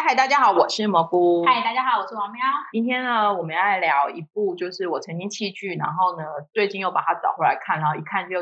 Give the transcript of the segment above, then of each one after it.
嗨嗨，大家好，我是蘑菇。嗨，大家好，我是王喵。今天呢，我们要来聊一部，就是我曾经弃剧，然后呢，最近又把它找回来看，然后一看就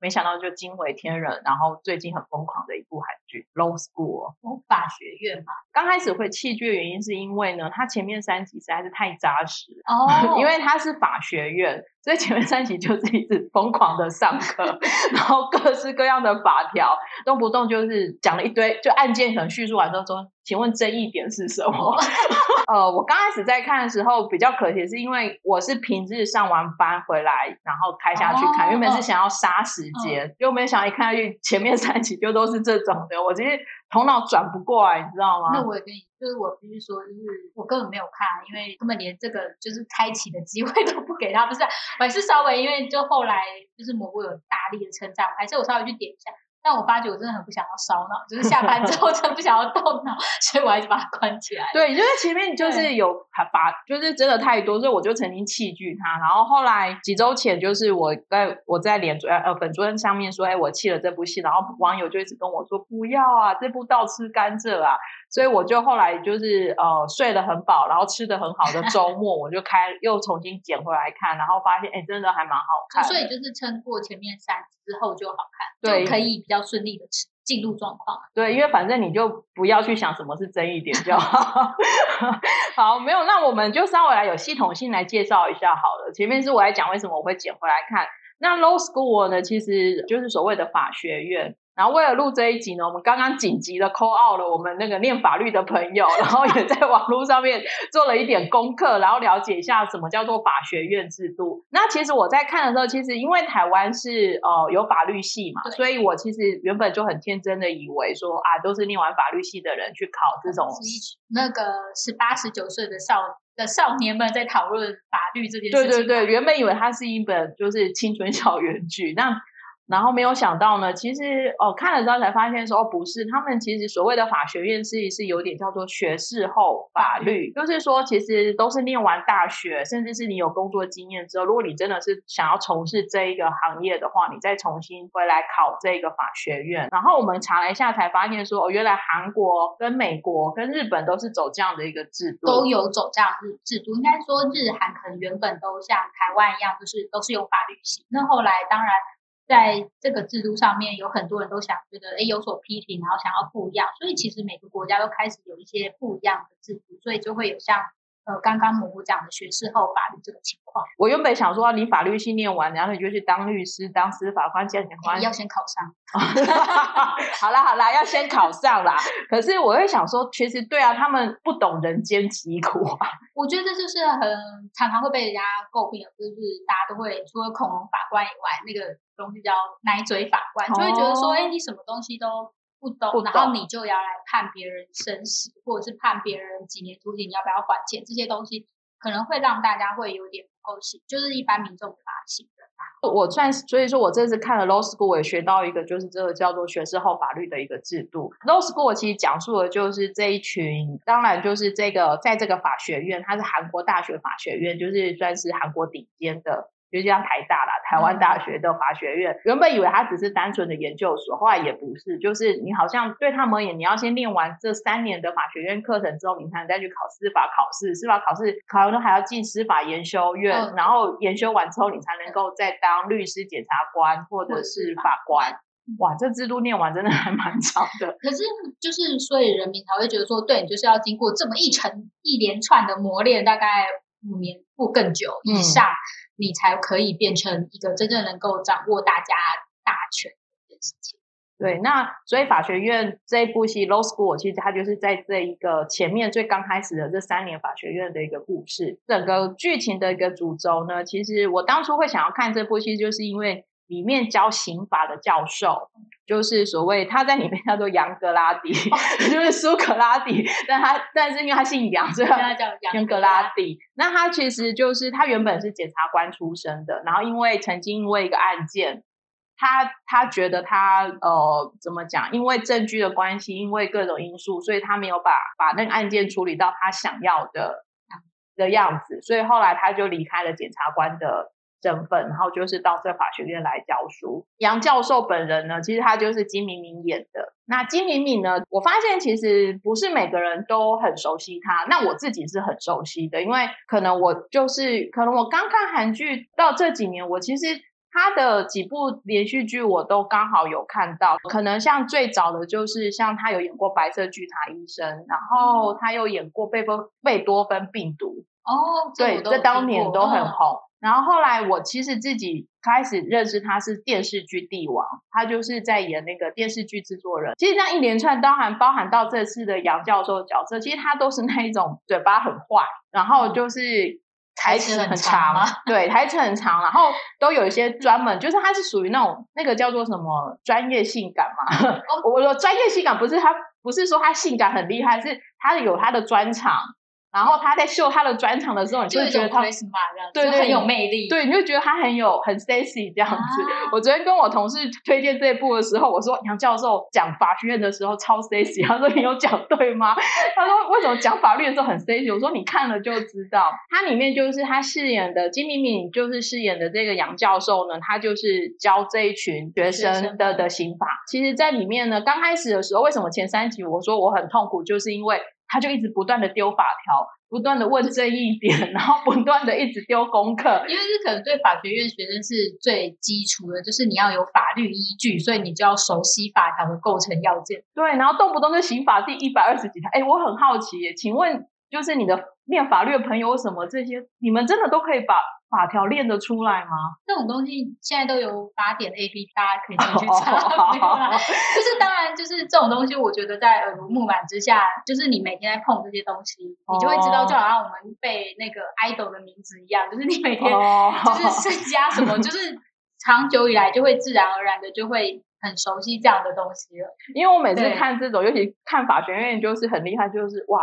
没想到就惊为天人，然后最近很疯狂的一部韩剧《Law School》法学院嘛。刚开始会弃剧的原因是因为呢，它前面三集实在是太扎实哦，因为它是法学院。所以前面三集就是一直疯狂的上课，然后各式各样的法条，动不动就是讲了一堆，就案件可能叙述完之后说，请问争议点是什么？呃，我刚开始在看的时候比较可惜，是因为我是平日上完班回来，然后开下去看，原本是想要杀时间，又没想到一看下去前面三集就都是这种的，我直接头脑转不过来，你知道吗？那我也跟你，就是我必须说，就是我根本没有看，因为根本连这个就是开启的机会都不给他，不是，我还是稍微因为就后来就是蘑菇有大力的称赞，还是我稍微去点一下。但我发觉我真的很不想要烧脑，就是下班之后真的不想要动脑，所以我还是把它关起来。对，就是前面就是有把，就是真的太多，所以我就曾经弃剧它。然后后来几周前，就是我在我在脸主呃粉桌上面说，哎，我弃了这部戏，然后网友就一直跟我说不要啊，这部倒吃甘蔗啊。所以我就后来就是呃睡得很饱，然后吃的很好的周末，我就开又重新捡回来看，然后发现哎，真的还蛮好看。所以就是撑过前面三之后就好看，就可以比较顺利的进入状况。对，因为反正你就不要去想什么是争议点就好。好，没有，那我们就稍微来有系统性来介绍一下好了。前面是我来讲为什么我会捡回来看。那 Law School 呢，其实就是所谓的法学院。然后为了录这一集呢，我们刚刚紧急的 call out 了我们那个念法律的朋友，然后也在网络上面做了一点功课，然后了解一下什么叫做法学院制度。那其实我在看的时候，其实因为台湾是呃有法律系嘛，所以我其实原本就很天真的以为说啊，都是念完法律系的人去考这种那个十八十九岁的少的少年们在讨论法律这件事情。对对对，原本以为它是一本就是青春校园剧，那。然后没有想到呢，其实哦看了之后才发现说哦不是，他们其实所谓的法学院是是有点叫做学士后法律，就是说其实都是念完大学，甚至是你有工作经验之后，如果你真的是想要从事这一个行业的话，你再重新回来考这个法学院。然后我们查了一下才发现说哦，原来韩国跟美国跟日本都是走这样的一个制度，都有走这样的制度。应该说日韩可能原本都像台湾一样，就是都是用法律系。那后来当然。在这个制度上面，有很多人都想觉得，哎，有所批评，然后想要不一样，所以其实每个国家都开始有一些不一样的制度，所以就会有像。呃，刚刚蘑菇讲的学士后法律这个情况，我原本想说，你法律系念完，然后你就去当律师、当司法官、检察官，要先考上。好啦好啦，要先考上啦。可是我会想说，其实对啊，他们不懂人间疾苦啊。我觉得这就是很常常会被人家诟病，就是大家都会除了恐龙法官以外，那个东西叫奶嘴法官，就会觉得说，哎，你什么东西都。不懂，然后你就要来判别人生死，或者是判别人几年徒刑，你要不要还钱？这些东西可能会让大家会有点不高兴，就是一般民众不大信任。我算所以说我这次看了 Law School，我也学到一个，就是这个叫做学士后法律的一个制度。Law School 其实讲述的就是这一群，当然就是这个在这个法学院，它是韩国大学法学院，就是算是韩国顶尖的。就像台大啦，台湾大学的法学院，原本以为它只是单纯的研究所，后来也不是，就是你好像对他们而言，你要先念完这三年的法学院课程之后，你才能再去考司法考试，司法考试考完了还要进司法研修院，然后研修完之后，你才能够再当律师、检察官或者是法官。哇，这制度念完真的还蛮长的。可是就是所以人民才会觉得说，对你就是要经过这么一层一连串的磨练，大概五年或更久以上。你才可以变成一个真正能够掌握大家大权的件事情。对，那所以法学院这部戏《Law School》，其实它就是在这一个前面最刚开始的这三年法学院的一个故事。整个剧情的一个主轴呢，其实我当初会想要看这部戏，就是因为。里面教刑法的教授，就是所谓他在里面叫做杨格拉底，就是苏格拉底，但他但是因为他姓杨，所以他叫杨格拉底。那他其实就是他原本是检察官出身的，然后因为曾经因为一个案件，他他觉得他呃怎么讲？因为证据的关系，因为各种因素，所以他没有把把那个案件处理到他想要的的样子，所以后来他就离开了检察官的。身份，然后就是到这法学院来教书。杨教授本人呢，其实他就是金敏敏演的。那金敏敏呢，我发现其实不是每个人都很熟悉他，那我自己是很熟悉的，因为可能我就是可能我刚看韩剧到这几年，我其实。他的几部连续剧我都刚好有看到，可能像最早的就是像他有演过《白色巨塔医生》，然后他又演过贝多贝多芬病毒哦，对，这当年都很红。然后后来我其实自己开始认识他是电视剧帝王，他就是在演那个电视剧制作人。其实这样一连串，当然包含到这次的杨教授角色，其实他都是那一种嘴巴很坏，然后就是。台词很长，对，台词很长，然后都有一些专门，就是他是属于那种那个叫做什么专业性感嘛。我说专业性感不是他，不是说他性感很厉害，是他有他的专长。然后他在秀他的专场的时候，你就觉得他对很有魅力，对，你就觉得他很有很 sexy 这样子。我昨天跟我同事推荐这一部的时候，我说杨教授讲法学院的时候超 sexy，他说你有讲对吗？他说为什么讲法律的时候很 sexy？我说你看了就知道。他里面就是他饰演的金敏敏，就是饰演的这个杨教授呢，他就是教这一群学生的的刑法。其实，在里面呢，刚开始的时候，为什么前三集我说我很痛苦，就是因为。他就一直不断的丢法条，不断的问这一点，然后不断的一直丢功课。因为这可能对法学院学生是最基础的，就是你要有法律依据，所以你就要熟悉法条的构成要件。对，然后动不动就刑法第一百二十几条。哎，我很好奇耶，请问就是你的念法律的朋友，什么这些，你们真的都可以把？法条练得出来吗？这种东西现在都有法典 A P P，大家可以进去查。就是当然，就是这种东西，我觉得在耳濡目染之下，就是你每天在碰这些东西，你就会知道，就好像我们背那个 idol 的名字一样，就是你每天 就是增加什么，就是长久以来就会自然而然的就会很熟悉这样的东西了。因为我每次看这种，尤其看法学院，就是很厉害，就是哇。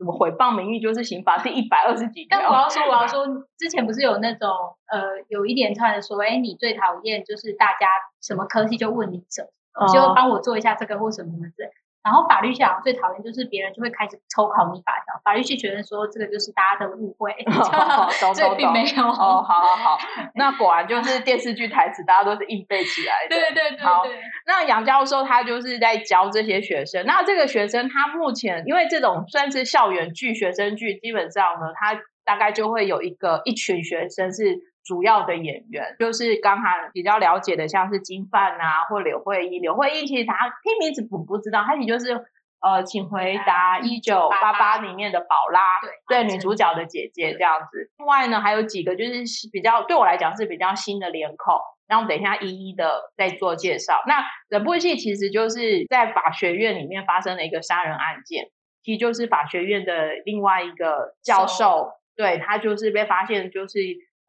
什么毁谤名誉就是刑法第一百二十几条。但我要说，我要说，之前不是有那种呃，有一连串的说，哎，你最讨厌就是大家什么科系就问你什么，就帮我做一下这个或什么什么之类。然后法律系好像最讨厌就是别人就会开始抽考你法条，法律系学生说这个就是大家的误会，这并没有。哦，好好好，那果然就是电视剧台词，大家都是硬背起来的。对对对。好，那杨教授他就是在教这些学生。那这个学生他目前因为这种算是校园剧、学生剧，基本上呢，他大概就会有一个一群学生是。主要的演员就是刚才比较了解的，像是金范啊，或柳慧一。柳慧一其实他听名字不不知道，他其实就是呃，请回答一九八八里面的宝拉，对女主角的姐姐这样子。另外呢，还有几个就是比较对我来讲是比较新的脸孔，然后等一下一一的再做介绍。那整部戏其实就是在法学院里面发生了一个杀人案件，其实就是法学院的另外一个教授，对他就是被发现就是。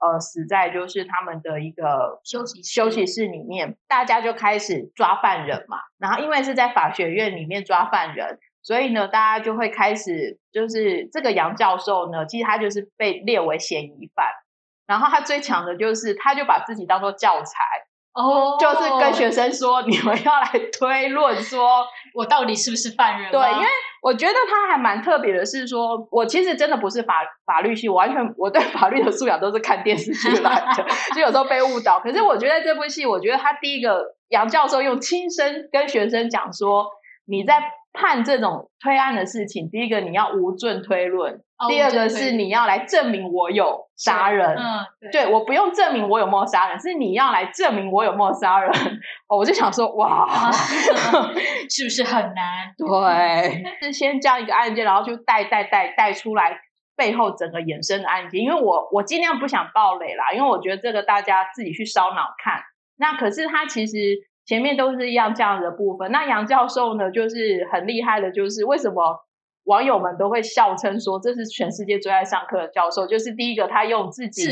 呃，死在就是他们的一个休息休息室里面，大家就开始抓犯人嘛。然后因为是在法学院里面抓犯人，所以呢，大家就会开始就是这个杨教授呢，其实他就是被列为嫌疑犯。然后他最强的就是，他就把自己当做教材哦，就是跟学生说，你们要来推论说。我到底是不是犯人？对，因为我觉得他还蛮特别的，是说我其实真的不是法法律系，完全我对法律的素养都是看电视剧来的，就有时候被误导。可是我觉得这部戏，我觉得他第一个杨教授用亲身跟学生讲说，你在。判这种推案的事情，第一个你要无罪推论，第二个是你要来证明我有杀人。嗯，对，我不用证明我有没有杀人，是你要来证明我有没有杀人。哦我就想说，哇 是不是很难？对，是先这样一个案件，然后就带带带带出来背后整个衍生的案件。因为我我尽量不想暴雷啦，因为我觉得这个大家自己去烧脑看。那可是他其实。前面都是一样这样的部分。那杨教授呢，就是很厉害的，就是为什么网友们都会笑称说这是全世界最爱上课的教授？就是第一个，他用自己，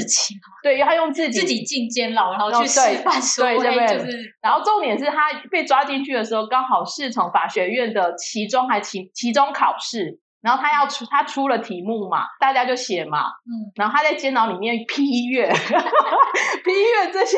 对，他用自己自己进监牢，然后去示范说，对对对，就是。然后重点是他被抓进去的时候，刚好是从法学院的期中还期期中考试。然后他要出，他出了题目嘛，大家就写嘛，嗯，然后他在监牢里面批阅，批阅这些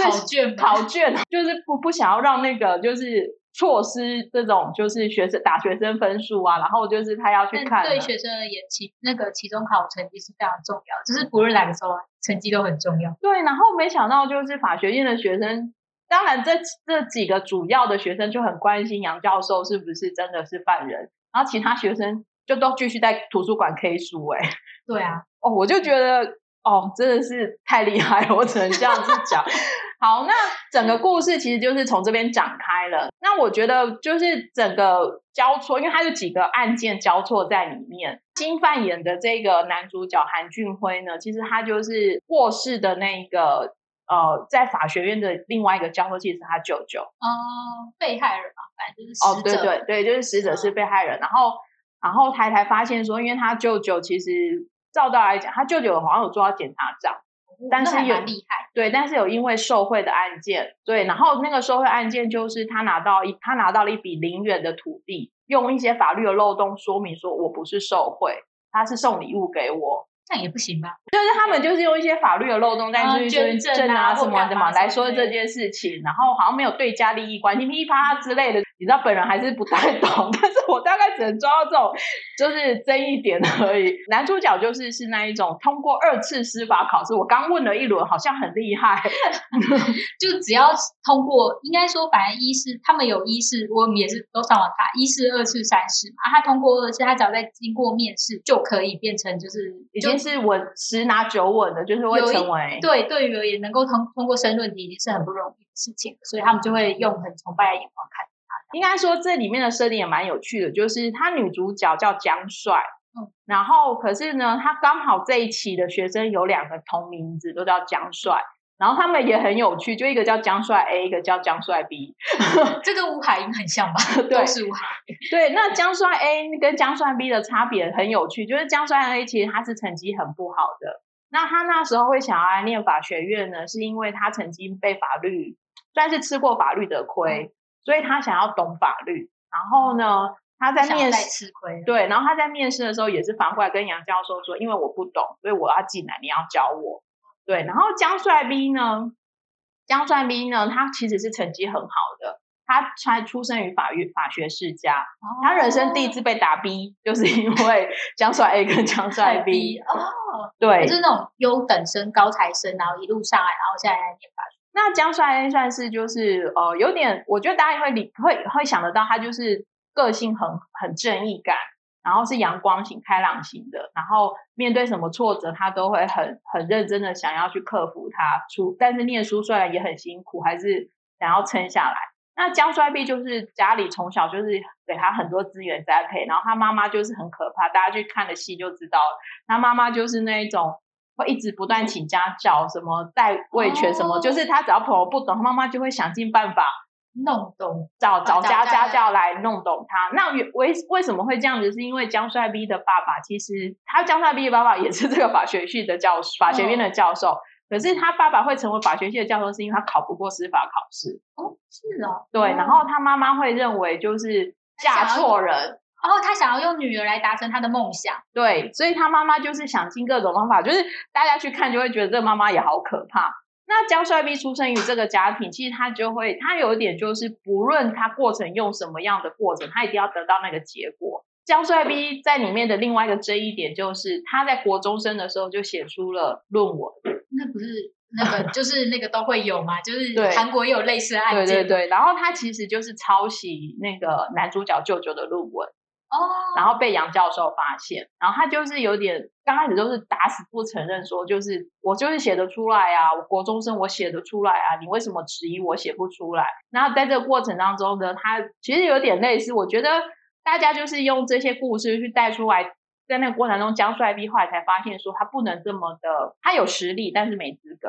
考卷，考卷就是不不想要让那个就是错失这种就是学生打学生分数啊，然后就是他要去看。对学生而言，期那个期中考成绩是非常重要，就是不论哪个时候成绩都很重要。对，然后没想到就是法学院的学生，当然这这几个主要的学生就很关心杨教授是不是真的是犯人，然后其他学生就都继续在图书馆 K 书。哎，对啊，哦，我就觉得哦，真的是太厉害了，我只能这样子讲。好，那整个故事其实就是从这边展开了。那我觉得就是整个交错，因为它有几个案件交错在里面。金范演的这个男主角韩俊辉呢，其实他就是过世的那个呃，在法学院的另外一个教授，其实是他舅舅。哦，被害人嘛，反正就是哦，对对对，就是死者是被害人。然后，然后他才发现说，因为他舅舅其实照道来讲，他舅舅好像有做到检察长。但是有厉害，对，但是有因为受贿的案件，对，然后那个受贿案件就是他拿到一他拿到了一笔零元的土地，用一些法律的漏洞说明说我不是受贿，他是送礼物给我，这样也不行吧？就是他们就是用一些法律的漏洞在去捐证啊什么的嘛来说这件事情，然后好像没有对家利益关系噼啪之类的。你知道本人还是不太懂，但是我大概只能抓到这种就是争议点而已。男主角就是是那一种通过二次司法考试，我刚问了一轮，好像很厉害，就只要通过，应该说反正一试他们有一试，我们也是都上网查一试、二次、三试嘛。他通过二次，他只要再经过面试，就可以变成就是已经是稳十拿九稳的，就是会成为对对于而言能够通通过申论题，已经是很不容易的事情，所以他们就会用很崇拜的眼光看。应该说，这里面的设定也蛮有趣的，就是他女主角叫江帅，嗯，然后可是呢，他刚好这一期的学生有两个同名字，都叫江帅，然后他们也很有趣，就一个叫江帅 A，一个叫江帅 B，这跟吴海英很像吧？都是吴海英。对，那江帅 A 跟江帅 B 的差别很有趣，就是江帅 A 其实他是成绩很不好的，那他那时候会想要来念法学院呢，是因为他曾经被法律算是吃过法律的亏。所以他想要懂法律，然后呢，他在面试吃亏，对，然后他在面试的时候也是反过来跟杨教授说，因为我不懂，所以我要进来，你要教我。对，然后江帅 B 呢，江帅 B 呢，他其实是成绩很好的，他才出生于法律法学世家，他人生第一次被打 B，就是因为 江帅 A 跟江帅 B 哦，对，就是那种优等生、高材生，然后一路上来，然后现在来念法学。那江帅 A 算是就是呃有点，我觉得大家会理会会想得到，他就是个性很很正义感，然后是阳光型、开朗型的，然后面对什么挫折，他都会很很认真的想要去克服它。出但是念书虽然也很辛苦，还是想要撑下来。那江衰 B 就是家里从小就是给他很多资源栽培，然后他妈妈就是很可怕，大家去看了戏就知道了，他妈妈就是那一种。会一直不断请家教，什么代位权什么，就是他只要婆婆不懂，他妈妈就会想尽办法弄懂，找找家家教来弄懂他。那为为什么会这样子？是因为江帅 B 的爸爸，其实他江帅 B 的爸爸也是这个法学系的教法学院的教授，可是他爸爸会成为法学系的教授，是因为他考不过司法考试。哦，是哦，对，然后他妈妈会认为就是嫁错人。然后他想要用女儿来达成他的梦想，对，所以他妈妈就是想尽各种方法，就是大家去看就会觉得这个妈妈也好可怕。那江帅 B 出生于这个家庭，其实他就会，他有一点就是，不论他过程用什么样的过程，他一定要得到那个结果。江帅 B 在里面的另外一个争议点就是，他在国中生的时候就写出了论文，那不是那个 就是那个都会有嘛，就是韩国也有类似案件，对对对。然后他其实就是抄袭那个男主角舅舅的论文。哦，然后被杨教授发现，然后他就是有点刚开始都是打死不承认，说就是我就是写得出来啊，我国中生我写得出来啊，你为什么质疑我写不出来？然后在这个过程当中呢，他其实有点类似，我觉得大家就是用这些故事去带出来，在那个过程中，江帅后来才发现说他不能这么的，他有实力，但是没资格。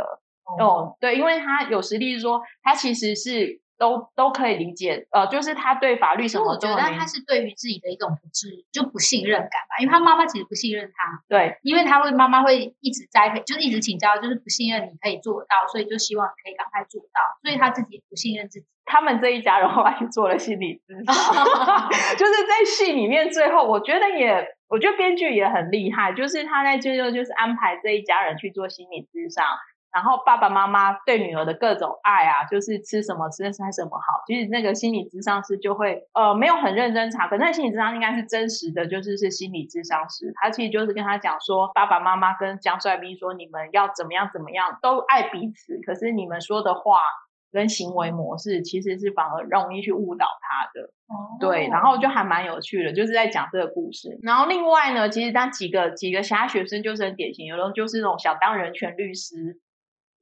哦，对，因为他有实力，是说他其实是。都都可以理解，呃，就是他对法律什么，我觉得他是对于自己的一种不智，就不信任感吧。因为他妈妈其实不信任他，对，因为他会妈妈会一直栽培，就是一直请教，就是不信任你可以做到，所以就希望你可以赶快做到，所以他自己也不信任自己。他们这一家人后来去做了心理咨询，就是在戏里面最后，我觉得也，我觉得编剧也很厉害，就是他在最后就是安排这一家人去做心理咨商。然后爸爸妈妈对女儿的各种爱啊，就是吃什么吃吃什么好。其实那个心理咨商师就会呃没有很认真查，可那心理咨商应该是真实的，就是是心理咨商师，他其实就是跟他讲说，爸爸妈妈跟江帅斌说，你们要怎么样怎么样，都爱彼此，可是你们说的话。跟行为模式其实是反而容易去误导他的，对，然后就还蛮有趣的，就是在讲这个故事。然后另外呢，其实当几个几个其他学生就是很典型，有的就是那种想当人权律师，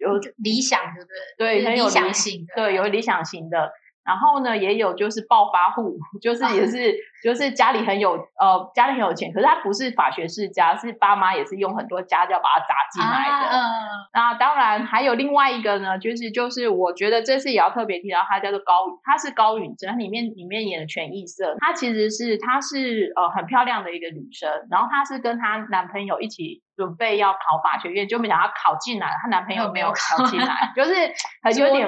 有理想对不对？对，很有理想型的，对，有理想型的。然后呢，也有就是暴发户，就是 也是就是家里很有呃家里很有钱，可是他不是法学世家，是爸妈也是用很多家教把他砸进来的。那当然还有另外一个呢，就是就是我觉得这次也要特别提到，他叫做高，他是高允贞，里面里面演的全异色，她其实是她是呃很漂亮的一个女生，然后她是跟她男朋友一起。准备要考法学院，就没想到考进来了。她男朋友没有考进来，就是 很有点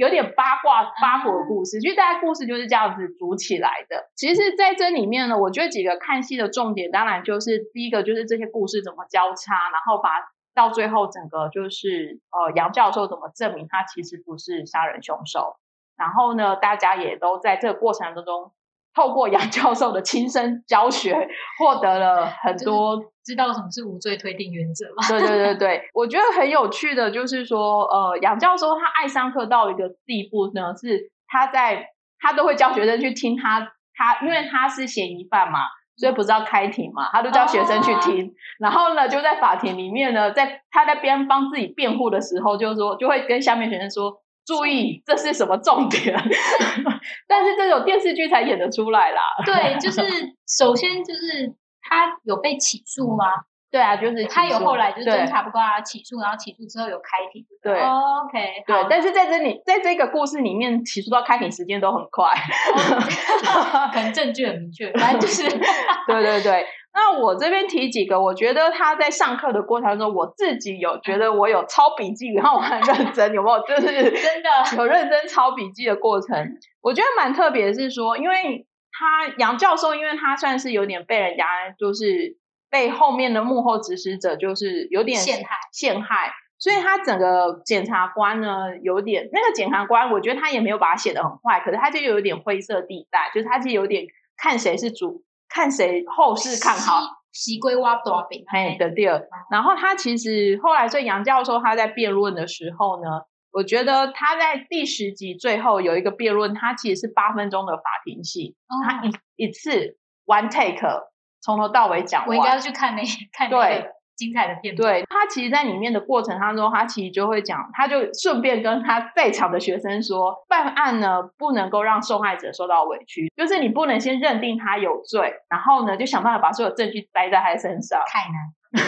有点八卦八卦的故事。其实大家故事就是这样子组起来的。其实，在这里面呢，我觉得几个看戏的重点，当然就是第一个就是这些故事怎么交叉，然后把到最后整个就是呃杨教授怎么证明他其实不是杀人凶手。然后呢，大家也都在这个过程当中。透过杨教授的亲身教学，获得了很多知道什么是无罪推定原则吗？对对对对，我觉得很有趣的，就是说，呃，杨教授他爱上课到一个地步呢，是他在他都会教学生去听他他，因为他是嫌疑犯嘛，所以不是要开庭嘛，他都叫学生去听，然后呢，就在法庭里面呢，在他在边帮自己辩护的时候，就是说就会跟下面学生说。注意，这是什么重点？但是这种电视剧才演得出来啦。对，就是 首先就是他有被起诉吗？对啊，就是他有后来就是侦查不过他，起诉，然后起诉之后有开庭。对，OK，对。但是在这里，在这个故事里面，起诉到开庭时间都很快，可能证据很明确，反正就是对对对。那我这边提几个，我觉得他在上课的过程中，我自己有觉得我有抄笔记，然后我很认真，有没有？就是 真的有认真抄笔记的过程。我觉得蛮特别，是说，因为他杨教授，因为他算是有点被人家，就是被后面的幕后指使者，就是有点陷害，陷害，所以他整个检察官呢，有点那个检察官，我觉得他也没有把他写的很坏，可是他就有点灰色地带，就是他就有点看谁是主。看谁后世看好，西归挖多饼。嘿的第二，然后他其实后来，所以杨教授他在辩论的时候呢，我觉得他在第十集最后有一个辩论，他其实是八分钟的法庭戏，他一一次 one take 从头到尾讲。我应该要去看那看对。精彩的片段，对他其实，在里面的过程当中，他其实就会讲，他就顺便跟他在场的学生说，办案呢不能够让受害者受到委屈，就是你不能先认定他有罪，然后呢就想办法把所有证据栽在他身上，太难。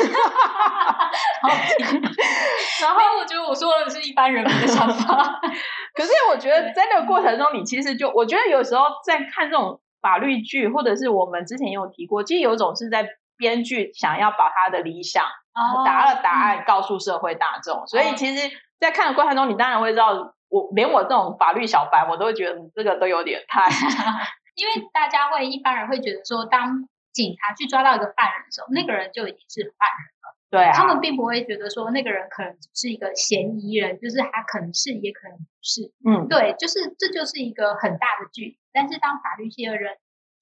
然后我觉得我说的是一般人民的想法，可是我觉得在那个过程中，你其实就我觉得有时候在看这种法律剧，或者是我们之前也有提过，其实有一种是在。编剧想要把他的理想答了答案告诉社会大众，所以其实，在看的过程中，你当然会知道，我连我这种法律小白，我都会觉得这个都有点太，因为大家会一般人会觉得说，当警察去抓到一个犯人的时候，那个人就已经是犯人了，对啊，他们并不会觉得说那个人可能是一个嫌疑人，就是他可能是也可能不是，嗯，对，就是这就是一个很大的距离，但是当法律系的人。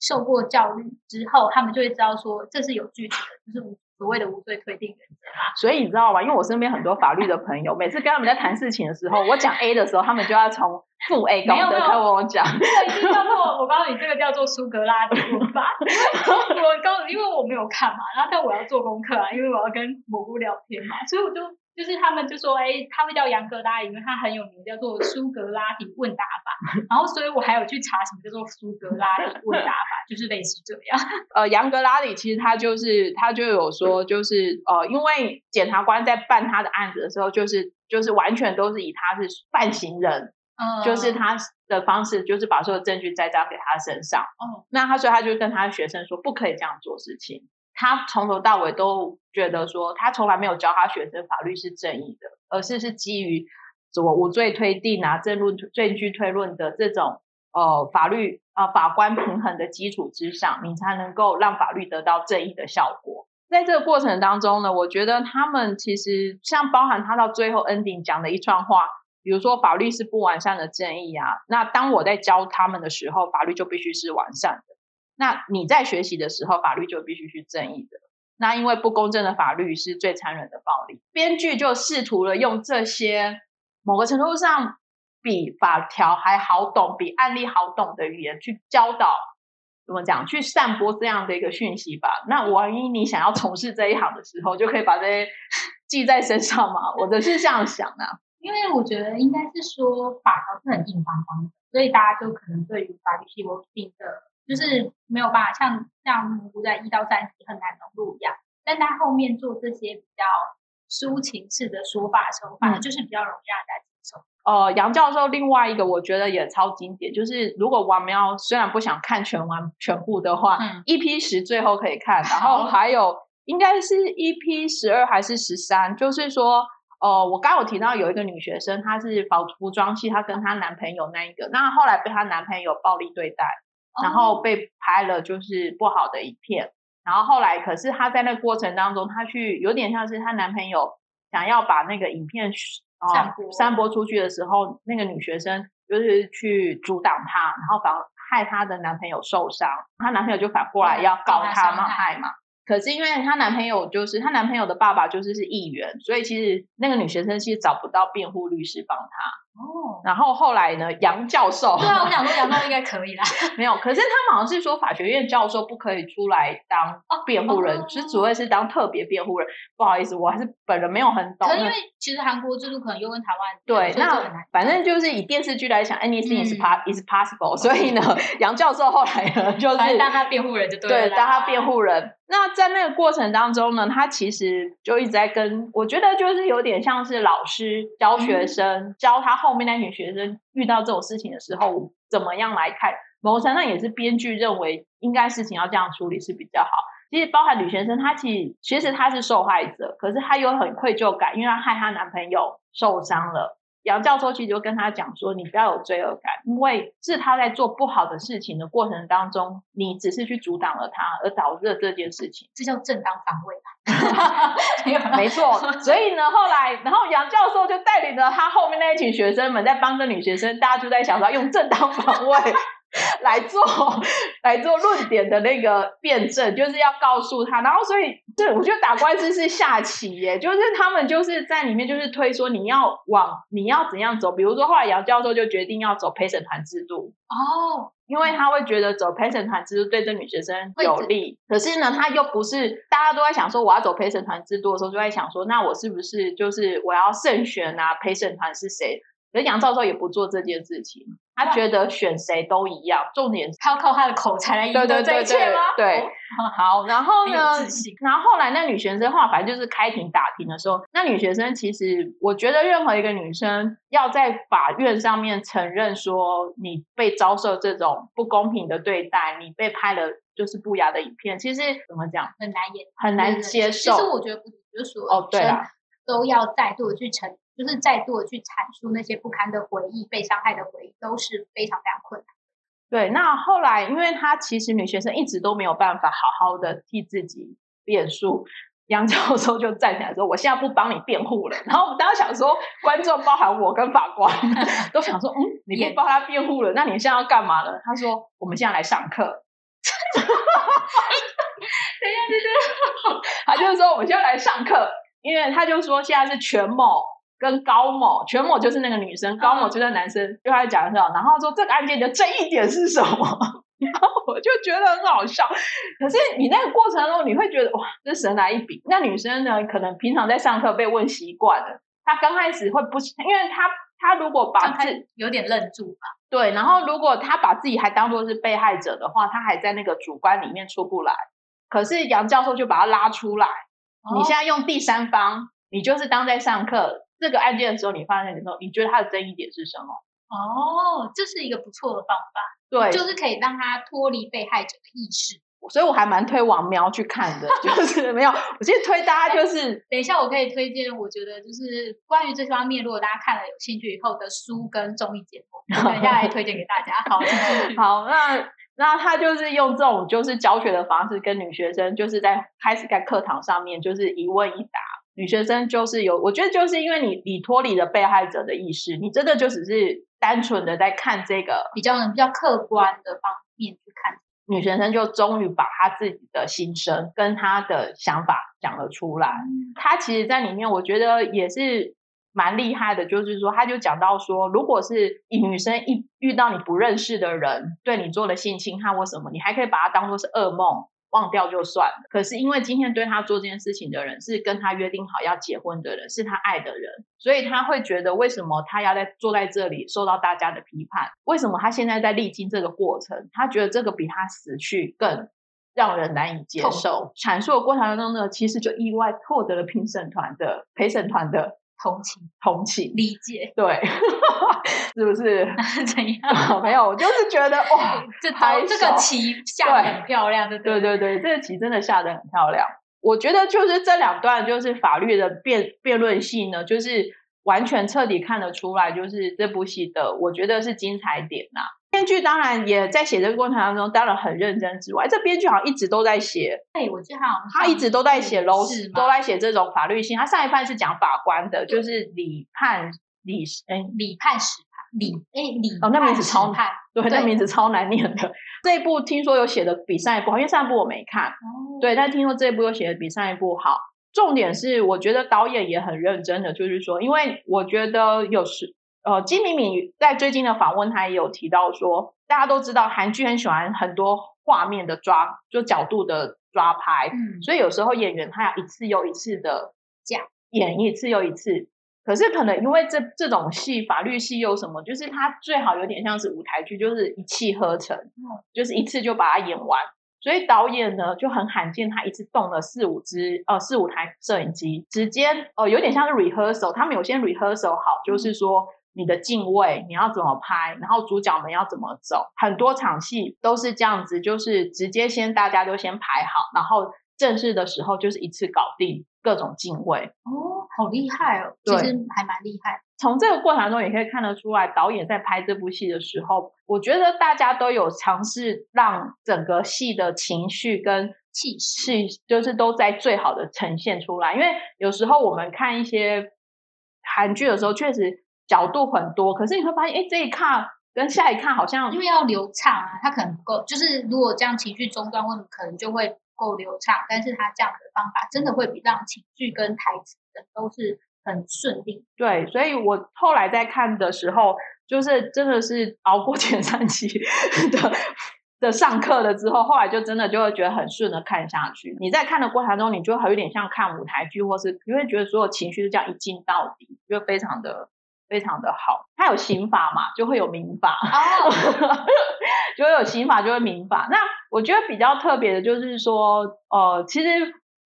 受过教育之后，他们就会知道说这是有具体的，就是所谓的无罪推定原则嘛。所以你知道吗？因为我身边很多法律的朋友，每次跟他们在谈事情的时候，我讲 A 的时候，他们就要从负 A 高的跟我讲。这个已经叫做我告诉你，这个叫做苏格拉底论法。我告，因为我没有看嘛，然后但我要做功课啊，因为我要跟蘑菇聊天嘛，所以我就。就是他们就说，哎，他会叫杨格拉因为他很有名，叫做苏格拉底问答法。然后，所以我还有去查什么叫做苏格拉底问答法，就是类似这样。呃，杨格拉底其实他就是他就有说，就是呃，因为检察官在办他的案子的时候，就是就是完全都是以他是犯行人，嗯，就是他的方式，就是把所有证据栽赃给他身上。嗯，那他所以他就跟他的学生说，不可以这样做事情。他从头到尾都觉得说，他从来没有教他学生法律是正义的，而是是基于什么无罪推定啊、证论、证据推论的这种呃法律啊法官平衡的基础之上，你才能够让法律得到正义的效果。在这个过程当中呢，我觉得他们其实像包含他到最后 ending 讲的一串话，比如说法律是不完善的正义啊。那当我在教他们的时候，法律就必须是完善的。那你在学习的时候，法律就必须是正义的。那因为不公正的法律是最残忍的暴力。编剧就试图了用这些某个程度上比法条还好懂、比案例好懂的语言去教导，怎么讲？去散播这样的一个讯息吧。那万一你想要从事这一行的时候，就可以把这些 记在身上嘛。我的是这样想的，因为我觉得应该是说法条是很硬邦邦的，所以大家就可能对于法律系我定的。就是没有办法像像蘑菇在一到三集很难融入一样，但他后面做这些比较抒情式的说法手法，就是比较容易让大家接受。呃，杨教授另外一个我觉得也超经典，就是如果王喵虽然不想看全完全部的话，EP 十最后可以看，然后还有应该是 EP 十二还是十三，就是说，呃，我刚有提到有一个女学生，她是服服装系，她跟她男朋友那一个，那后来被她男朋友暴力对待。然后被拍了就是不好的影片，然后后来可是她在那过程当中，她去有点像是她男朋友想要把那个影片散播散播出去的时候，那个女学生就是去阻挡她，然后反害她的男朋友受伤，她男朋友就反过来要告她嘛害嘛。可是因为她男朋友就是她男朋友的爸爸就是是议员，所以其实那个女学生其实找不到辩护律师帮她。哦，然后后来呢？杨教授，对啊，我想说杨教授应该可以啦。没有，可是他们好像是说法学院教授不可以出来当辩护人，是主要是当特别辩护人。不好意思，我还是本人没有很懂。可因为其实韩国制度可能又跟台湾对，那反正就是以电视剧来讲，anything is is possible。所以呢，杨教授后来呢，就是当他辩护人就对，当他辩护人。那在那个过程当中呢，他其实就一直在跟，我觉得就是有点像是老师教学生，教他后面那群学生遇到这种事情的时候，怎么样来看。某程度上也是编剧认为应该事情要这样处理是比较好。其实包含女学生，她其实其实她是受害者，可是她有很愧疚感，因为她害她男朋友受伤了。杨教授其实就跟他讲说：“你不要有罪恶感，因为是他在做不好的事情的过程当中，你只是去阻挡了他，而导致了这件事情，这叫正当防卫吧？没错。所以呢，后来，然后杨教授就带领着他后面那一群学生们，在帮着女学生，大家就在想说，用正当防卫。” 来做 来做论点的那个辩证，就是要告诉他，然后所以对我觉得打官司是下棋耶，就是他们就是在里面就是推说你要往你要怎样走，比如说后来杨教授就决定要走陪审团制度哦，因为他会觉得走陪审团制度对这女学生有利，可是呢他又不是大家都在想说我要走陪审团制度的时候就在想说那我是不是就是我要慎选啊陪审团是谁？可是杨教授也不做这件事情。他觉得选谁都一样，重点他要靠他的口才来赢得这一切吗？对，好，然后呢？然后后来那女学生话，反正就是开庭打庭的时候，那女学生其实，我觉得任何一个女生要在法院上面承认说你被遭受这种不公平的对待，你被拍了就是不雅的影片，其实怎么讲很难演，很难接受。其实我觉得不就是说哦，对啊，都要再度去承。就是再度的去阐述那些不堪的回忆、被伤害的回忆，都是非常非常困难。对，那后来，因为他其实女学生一直都没有办法好好的替自己辩诉，杨教授就站起来说：“我现在不帮你辩护了。”然后我们当时想说，观众包含我跟法官 都想说：“嗯，你不帮他辩护了，那你现在要干嘛呢？”他说：“我们现在来上课。”等一下，等一下，他就是说我们现在来上课，因为他就说现在是全某。跟高某，全某就是那个女生，高某就是男生，就他讲的时候，然后说这个案件的争议点是什么？然后我就觉得很好笑。可是你那个过程中，你会觉得哇，这神来一笔。那女生呢，可能平常在上课被问习惯了，她刚开始会不，因为她她如果把自有点愣住吧，对，然后如果她把自己还当做是被害者的话，她还在那个主观里面出不来。可是杨教授就把她拉出来，你现在用第三方，你就是当在上课。这个案件的时候，你发现的时候，你觉得它的争议点是什么？哦，这是一个不错的方法，对，就是可以让他脱离被害者的意识。所以我还蛮推王喵去看的，就是没有，我其实推大家就是，等一下我可以推荐，我觉得就是关于这方面，如果大家看了有兴趣以后的书跟综艺节目，等一下来推荐给大家。好，好，那那他就是用这种就是教学的方式跟女学生，就是在开始在课堂上面就是一问一答。女学生就是有，我觉得就是因为你你脱离了被害者的意识，你真的就只是单纯的在看这个比较比较客观的方面去看。女学生就终于把她自己的心声跟她的想法讲了出来。她其实，在里面我觉得也是蛮厉害的，就是说，她就讲到说，如果是女生一遇到你不认识的人对你做了性侵害或什么，你还可以把它当做是噩梦。忘掉就算了。可是因为今天对他做这件事情的人是跟他约定好要结婚的人，是他爱的人，所以他会觉得为什么他要在坐在这里受到大家的批判？为什么他现在在历经这个过程？他觉得这个比他死去更让人难以接受。阐述的过程当中呢，其实就意外获得了评审团的陪审团的。同情，同情，理解，对，是不是？怎样？没有，我就是觉得哇，这这个棋下的很漂亮，对对对对，这个棋真的下的很漂亮。我觉得就是这两段就是法律的辩辩论戏呢，就是完全彻底看得出来，就是这部戏的，我觉得是精彩点呐。编剧当然也在写这个过程当中，当然很认真之外，这编剧好像一直都在写。对，我记得好像他一直都在写楼，都在写这种法律性。他上一半是讲法官的，就是李判李哎李判史判李哎李哦，那名字超判，对，那名字超难念的。这一部听说有写的比上一部好，因为上一部我没看。哦，对，但听说这一部有写的比上一部好。重点是，我觉得导演也很认真的，就是说，因为我觉得有时。呃，金敏敏在最近的访问，他也有提到说，大家都知道韩剧很喜欢很多画面的抓，就角度的抓拍，嗯，所以有时候演员他要一次又一次的讲演一次又一次，可是可能因为这这种戏，法律戏又什么，就是他最好有点像是舞台剧，就是一气呵成，就是一次就把它演完，所以导演呢就很罕见，他一次动了四五支呃四五台摄影机，直接呃有点像是 rehearsal，他们有先 rehearsal 好，就是说。你的敬畏，你要怎么拍？然后主角们要怎么走？很多场戏都是这样子，就是直接先大家都先排好，然后正式的时候就是一次搞定各种敬畏。哦，好厉害哦！其实还蛮厉害。从这个过程中也可以看得出来，导演在拍这部戏的时候，我觉得大家都有尝试让整个戏的情绪跟气势，就是都在最好的呈现出来。因为有时候我们看一些韩剧的时候，确实。角度很多，可是你会发现，哎，这一看跟下一看好像，因为要流畅啊，它可能不够。就是如果这样情绪中断，或者可能就会不够流畅。但是它这样的方法，真的会比让情绪跟台词的都是很顺利。对，所以我后来在看的时候，就是真的是熬过前三期的的上课了之后，后来就真的就会觉得很顺的看下去。你在看的过程中，你就会有点像看舞台剧，或是你会觉得所有情绪就这样一进到底，就非常的。非常的好，它有刑法嘛，就会有民法，就会有刑法，就会民法。那我觉得比较特别的就是说，呃，其实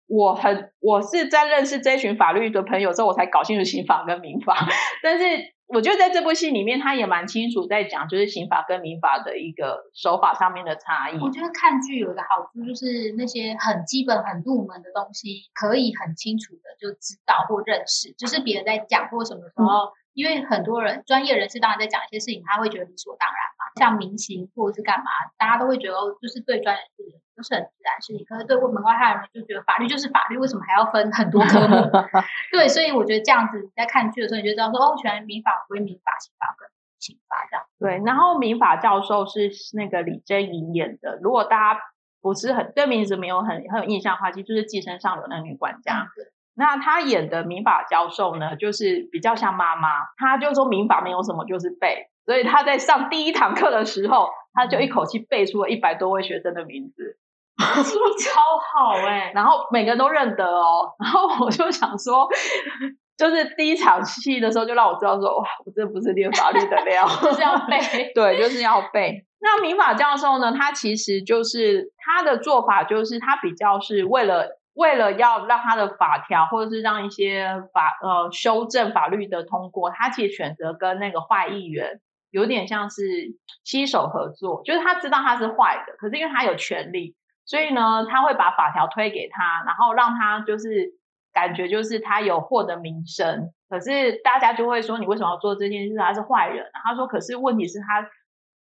我很我是在认识这群法律的朋友之后，我才搞清楚刑法跟民法。但是我觉得在这部戏里面，他也蛮清楚在讲，就是刑法跟民法的一个手法上面的差异。我觉得看剧有一个好处，就是那些很基本、很入门的东西，可以很清楚的就知道或认识，就是别人在讲或什么时候。因为很多人专业人士当然在讲一些事情，他会觉得理所当然嘛。像明星或者是干嘛，大家都会觉得就是对专业人士都是很自然事情。可是对门外汉人就觉得法律就是法律，为什么还要分很多科目？对，所以我觉得这样子你在看剧的时候，你就知道说哦，全来民法归民法，刑法跟刑法这样。对，然后民法教授是那个李贞颖演的。如果大家不是很对名字没有很很有印象的话，其实就是《寄生上流》那女管家。那他演的民法教授呢，就是比较像妈妈，他就说民法没有什么，就是背。所以他在上第一堂课的时候，他就一口气背出了一百多位学生的名字，是不是超好哎。然后每个人都认得哦。然后我就想说，就是第一场戏的时候，就让我知道说，哇，我这不是练法律的料，就是要背。对，就是要背。那民法教授呢，他其实就是他的做法，就是他比较是为了。为了要让他的法条，或者是让一些法呃修正法律的通过，他其实选择跟那个坏议员有点像是携手合作，就是他知道他是坏的，可是因为他有权利，所以呢他会把法条推给他，然后让他就是感觉就是他有获得名声，可是大家就会说你为什么要做这件事？他是坏人。他说，可是问题是他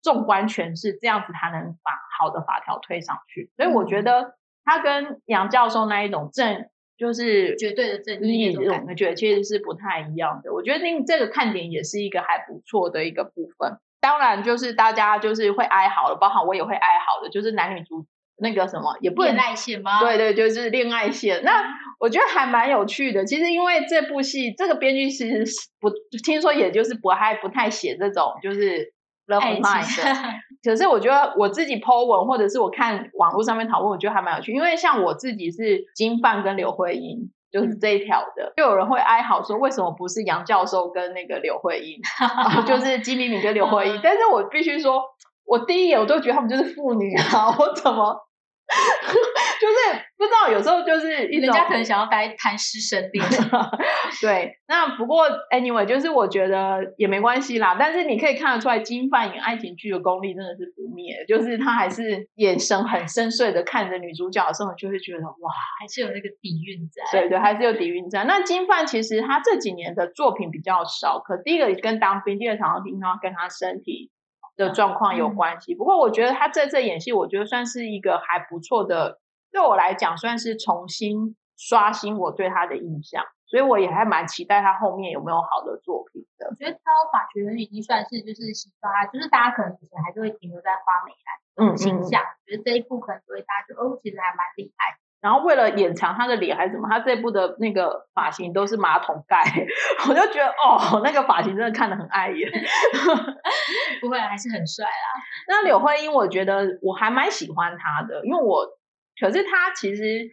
纵观全市，这样子他能把好的法条推上去。所以我觉得他跟杨教授那一种正就是绝对的正义，我觉得其实是不太一样的。我觉得那这个看点也是一个还不错的一个部分。当然，就是大家就是会哀嚎的，包含我也会哀嚎的，就是男女主那个什么也不恋爱线吗？对对，就是恋爱线。那我觉得还蛮有趣的。其实因为这部戏，这个编剧其实不听说，也就是不太不太写这种就是 love line 的。可是我觉得我自己 po 文，或者是我看网络上面讨论，我觉得还蛮有趣。因为像我自己是金范跟刘慧英。就是这一条的，就有人会哀嚎说，为什么不是杨教授跟那个刘慧英，就是金敏敏跟刘慧英？但是我必须说，我第一眼我都觉得他们就是父女啊，我怎么？就是不知道，有时候就是人家可能想要待谈师生恋。对，那不过 anyway，就是我觉得也没关系啦。但是你可以看得出来，金范演爱情剧的功力真的是不灭，就是他还是眼神很深邃的看着女主角的时候，就会觉得哇，还是有那个底蕴在。对对，还是有底蕴在。那金范其实他这几年的作品比较少，可第一个跟当兵，第二场听到跟他身体。的状况有关系，不过我觉得他在这演戏，我觉得算是一个还不错的，对我来讲算是重新刷新我对他的印象，所以我也还蛮期待他后面有没有好的作品的。我觉得《挑法学院》已经算是就是洗刷，就是大家可能以前还是会停留在花美男形象，觉得这一部可能就会大家就哦，其实还蛮厉害。然后为了掩藏他的脸还是什么，他这部的那个发型都是马桶盖，我就觉得哦，那个发型真的看得很碍眼。不会，还是很帅啦。那柳慧英，我觉得我还蛮喜欢他的，因为我可是他其实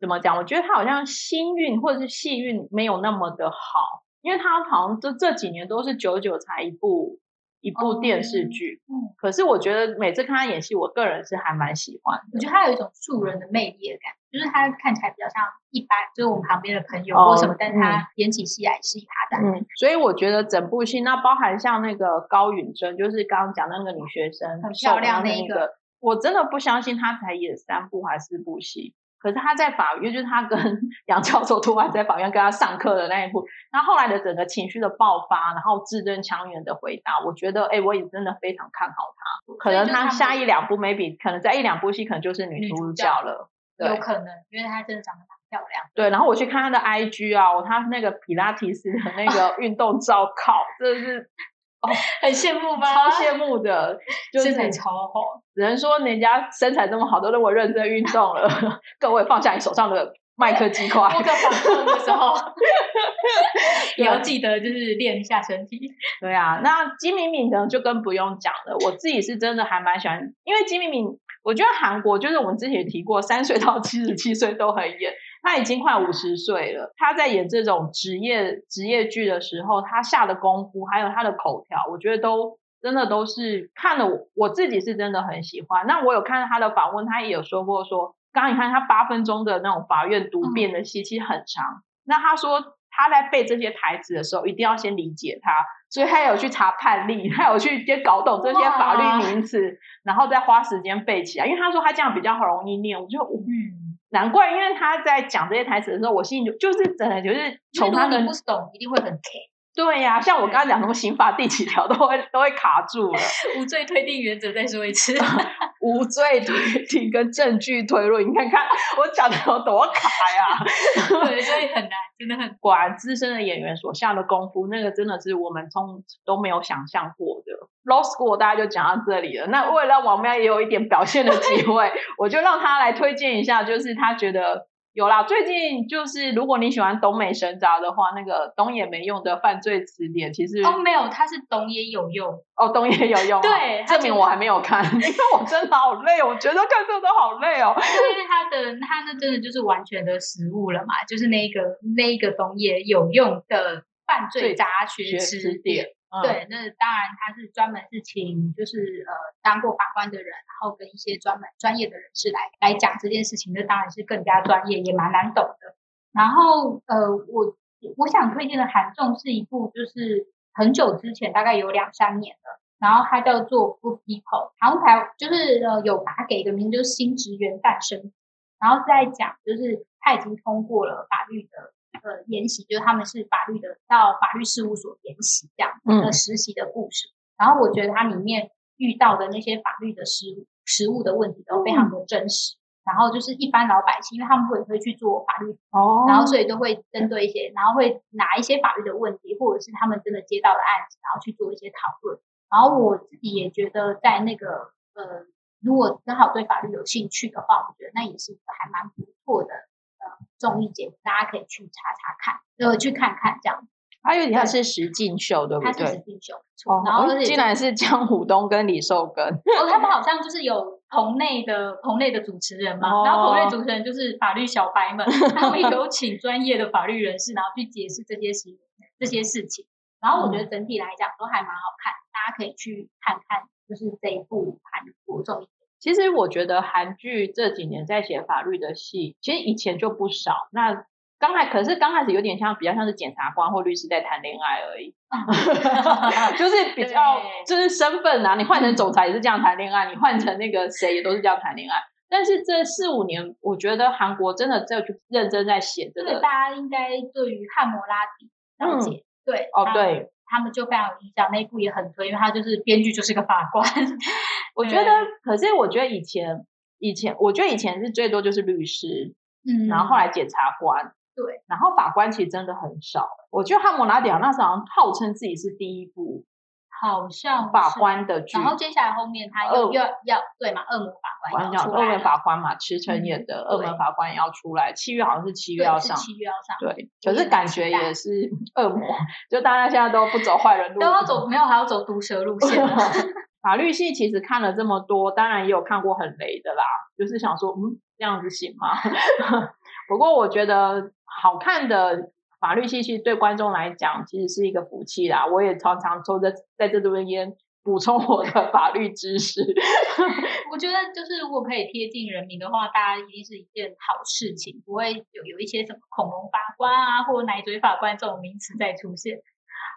怎么讲？我觉得他好像星运或者是戏运没有那么的好，因为他好像这这几年都是久久才一部。一部电视剧，嗯，可是我觉得每次看他演戏，我个人是还蛮喜欢。我觉得他有一种素人的魅力的感觉，就是他看起来比较像一般，就是我们旁边的朋友或什么，但他演起戏来是一他的。嗯，所以我觉得整部戏，那包含像那个高允贞，就是刚刚讲那个女学生，很漂亮那个，我真的不相信她才演三部还是四部戏。可是他在法院，就是他跟 杨教授突然在法院跟他上课的那一部，那后来的整个情绪的爆发，然后字正腔圆的回答，我觉得，哎，我也真的非常看好他。可能他下一两部，maybe 可能在一两部戏，可能就是女主角了。有可能，因为她真的长得蛮漂亮。对，然后我去看他的 IG 啊，他那个皮拉提斯的那个 运动照，靠，真的是。哦，很羡慕吧？超羡慕的，身材超好，只能说人家身材这么好，都那么认真运动了。各位放下你手上的麦克鸡块，我在放空的时候也要记得就是练一下身体。对啊，那金敏敏呢就更不用讲了。我自己是真的还蛮喜欢，因为金敏敏，我觉得韩国就是我们之前提过，三岁到七十七岁都很演。他已经快五十岁了，他在演这种职业职业剧的时候，他下的功夫还有他的口条，我觉得都真的都是看了我我自己是真的很喜欢。那我有看他的访问，他也有说过说，刚刚你看他八分钟的那种法院读辩的戏，其实很长。那他说他在背这些台词的时候，一定要先理解他，所以他有去查判例，他有去先搞懂这些法律名词，然后再花时间背起来。因为他说他这样比较容易念，我就嗯。难怪，因为他在讲这些台词的时候，我心里就就是真的就是从他的不懂，一定会很 K。对呀，像我刚刚讲什么刑法第几条都会都会卡住了。无罪推定原则再说一次，无罪推定跟证据推论，你看看我讲的有多卡呀？对，所以很难，真的很。果然资深的演员所下的功夫，那个真的是我们从都没有想象过的。Law School 大家就讲到这里了。那为了让王喵也有一点表现的机会，我就让他来推荐一下，就是他觉得。有啦，最近就是如果你喜欢东美神杂的话，那个东野没用的犯罪词典其实哦没有，他是东野有用哦，东野有用，对，证明我还没有看，因为我真的好累，我觉得看这都好累哦。因为他的他那真的就是完全的实物了嘛，就是那个那个东野有用的犯罪杂学词典。对，那当然他是专门是请就是呃当过法官的人，然后跟一些专门专业的人士来来讲这件事情，那当然是更加专业，也蛮难懂的。然后呃，我我想推荐的《韩仲》是一部就是很久之前，大概有两三年了，然后它叫做《Good People》，然后台就是呃有把它给一个名，就是新职员诞生，然后是在讲就是他已经通过了法律的。呃，研习就是他们是法律的，到法律事务所研习这样的实习的故事。然后我觉得它里面遇到的那些法律的实实务的问题都非常的真实。然后就是一般老百姓，因为他们会会去做法律，哦然后所以都会针对一些，然后会拿一些法律的问题，或者是他们真的接到的案子，然后去做一些讨论。然后我自己也觉得，在那个呃，如果刚好对法律有兴趣的话，我觉得那也是一个还蛮不错的呃综艺节目，大家可以去查查看，呃，去看看这样。它有点像是实境秀，对不它是实对？境秀，没错哦，然后竟然是江虎东跟李寿根，哦，他们好像就是有棚内的棚内的主持人嘛，哦然后棚内主持人就是法律小白们，他们有请专业的法律人士，然后去解释这些事这些事情。然后我觉得整体来讲都还蛮好看，大家可以去看看，就是这一部韩国综艺。其实我觉得韩剧这几年在写法律的戏，其实以前就不少。那刚开可是刚开始有点像比较像是检察官或律师在谈恋爱而已，就是比较就是身份啊，你换成总裁也是这样谈恋爱，你换成那个谁也都是这样谈恋爱。但是这四五年，我觉得韩国真的在去认真在写这个这个大家应该对于汉摩拉迪了解，对哦对，他们就非常有影响，那一部也很推，因为他就是编剧就是个法官。我觉得，可是我觉得以前以前，我觉得以前是最多就是律师，嗯，然后后来检察官，对，然后法官其实真的很少。我觉得汉谟拉比亚那时候好像号称自己是第一部好像法官的剧，然后接下来后面他又又要要对嘛，恶魔法官要出来了，二门法官嘛，池诚演的恶魔法官也要出来，七月好像是七月要上。七月要上，对，可是感觉也是 恶魔，就大家现在都不走坏人路，都要走没有还要走毒蛇路线。法律系其实看了这么多，当然也有看过很雷的啦，就是想说，嗯，这样子行吗？不过我觉得好看的法律系其实对观众来讲，其实是一个福气啦。我也常常说在在这边补充我的法律知识。我觉得就是如果可以贴近人民的话，大家一定是一件好事情，不会有有一些什么恐龙法官啊，或奶嘴法官这种名词再出现。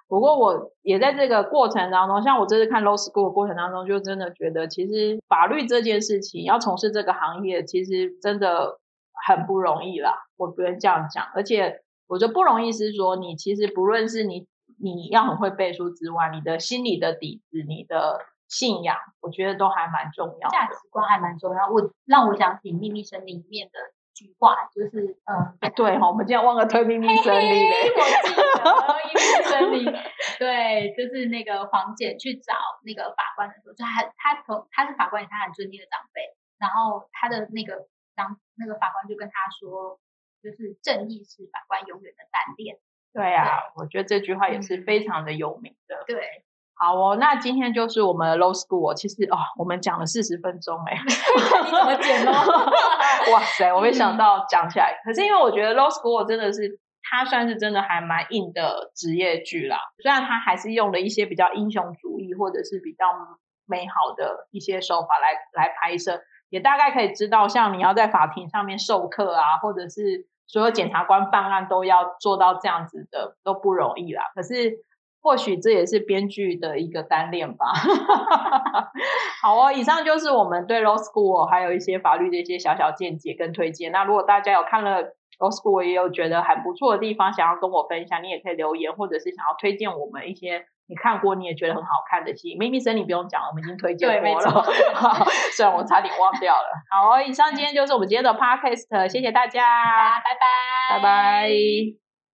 不过我也在这个过程当中，像我这次看 law school 的过程当中，就真的觉得，其实法律这件事情要从事这个行业，其实真的很不容易啦。我不能这样讲，而且我觉得不容易是说，你其实不论是你你要很会背书之外，你的心理的底子、你的信仰，我觉得都还蛮重要的。价值观还蛮重要。我让我想起《秘密森林》里面的一句话，就是嗯，哎对哈、我们今天忘了推秘密森林嘞。嘿嘿我记得秘密森林，对，就是那个黄姐去找那个法官的时候，就他他从他是法官，他很尊敬的长辈，然后他的那个长那个法官就跟他说，就是正义是法官永远的单恋。对啊，我觉得这句话也是非常的有名的。对，好哦，那今天就是我们的 low school，其实哦，我们讲了四十分钟哎，你怎么剪哦？哇塞，我没想到讲起来。可是因为我觉得 low school 真的是，它算是真的还蛮硬的职业剧啦。虽然它还是用了一些比较英雄主义或者是比较美好的一些手法来来拍摄，也大概可以知道，像你要在法庭上面授课啊，或者是所有检察官办案都要做到这样子的，都不容易啦。可是。或许这也是编剧的一个单恋吧。好哦，以上就是我们对 Law School 还有一些法律的一些小小见解跟推荐。那如果大家有看了 Law School，也有觉得很不错的地方，想要跟我分享，你也可以留言，或者是想要推荐我们一些你看过你也觉得很好看的戏。秘密森林不用讲，我们已经推荐对没过了。虽然我差点忘掉了。好哦，以上今天就是我们今天的 Podcast，谢谢大家，拜拜，拜拜。